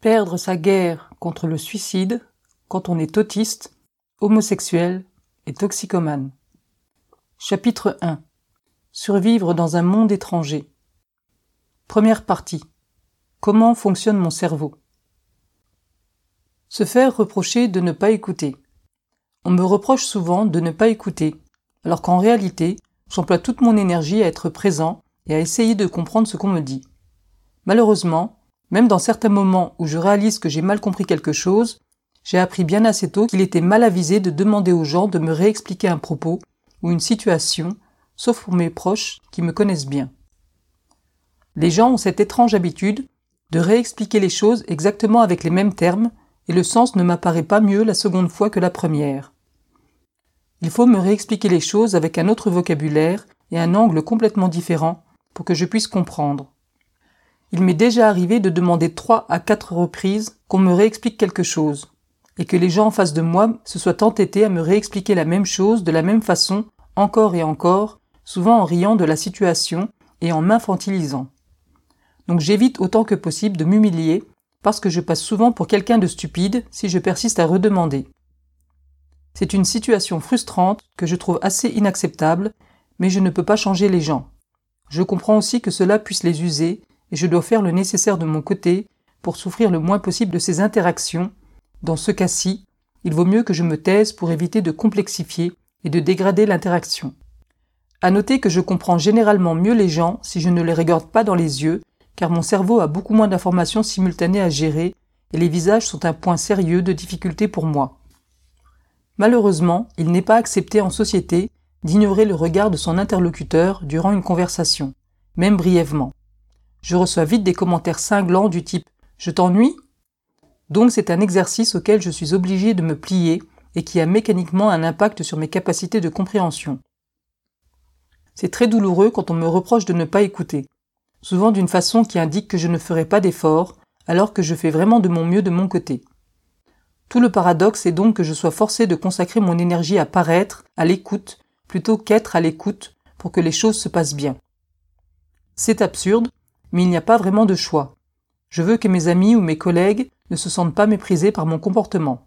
Perdre sa guerre contre le suicide quand on est autiste, homosexuel et toxicomane. Chapitre 1 Survivre dans un monde étranger. Première partie. Comment fonctionne mon cerveau? Se faire reprocher de ne pas écouter. On me reproche souvent de ne pas écouter, alors qu'en réalité, j'emploie toute mon énergie à être présent et à essayer de comprendre ce qu'on me dit. Malheureusement, même dans certains moments où je réalise que j'ai mal compris quelque chose, j'ai appris bien assez tôt qu'il était mal avisé de demander aux gens de me réexpliquer un propos ou une situation, sauf pour mes proches qui me connaissent bien. Les gens ont cette étrange habitude de réexpliquer les choses exactement avec les mêmes termes, et le sens ne m'apparaît pas mieux la seconde fois que la première. Il faut me réexpliquer les choses avec un autre vocabulaire et un angle complètement différent pour que je puisse comprendre. Il m'est déjà arrivé de demander trois à quatre reprises qu'on me réexplique quelque chose, et que les gens en face de moi se soient entêtés à me réexpliquer la même chose de la même façon, encore et encore, souvent en riant de la situation et en m'infantilisant. Donc j'évite autant que possible de m'humilier, parce que je passe souvent pour quelqu'un de stupide si je persiste à redemander. C'est une situation frustrante que je trouve assez inacceptable, mais je ne peux pas changer les gens. Je comprends aussi que cela puisse les user et je dois faire le nécessaire de mon côté pour souffrir le moins possible de ces interactions. Dans ce cas-ci, il vaut mieux que je me taise pour éviter de complexifier et de dégrader l'interaction. À noter que je comprends généralement mieux les gens si je ne les regarde pas dans les yeux, car mon cerveau a beaucoup moins d'informations simultanées à gérer et les visages sont un point sérieux de difficulté pour moi. Malheureusement, il n'est pas accepté en société d'ignorer le regard de son interlocuteur durant une conversation, même brièvement je reçois vite des commentaires cinglants du type Je t'ennuie? Donc c'est un exercice auquel je suis obligé de me plier et qui a mécaniquement un impact sur mes capacités de compréhension. C'est très douloureux quand on me reproche de ne pas écouter, souvent d'une façon qui indique que je ne ferai pas d'efforts, alors que je fais vraiment de mon mieux de mon côté. Tout le paradoxe est donc que je sois forcé de consacrer mon énergie à paraître, à l'écoute, plutôt qu'être à l'écoute, pour que les choses se passent bien. C'est absurde, mais il n'y a pas vraiment de choix. Je veux que mes amis ou mes collègues ne se sentent pas méprisés par mon comportement.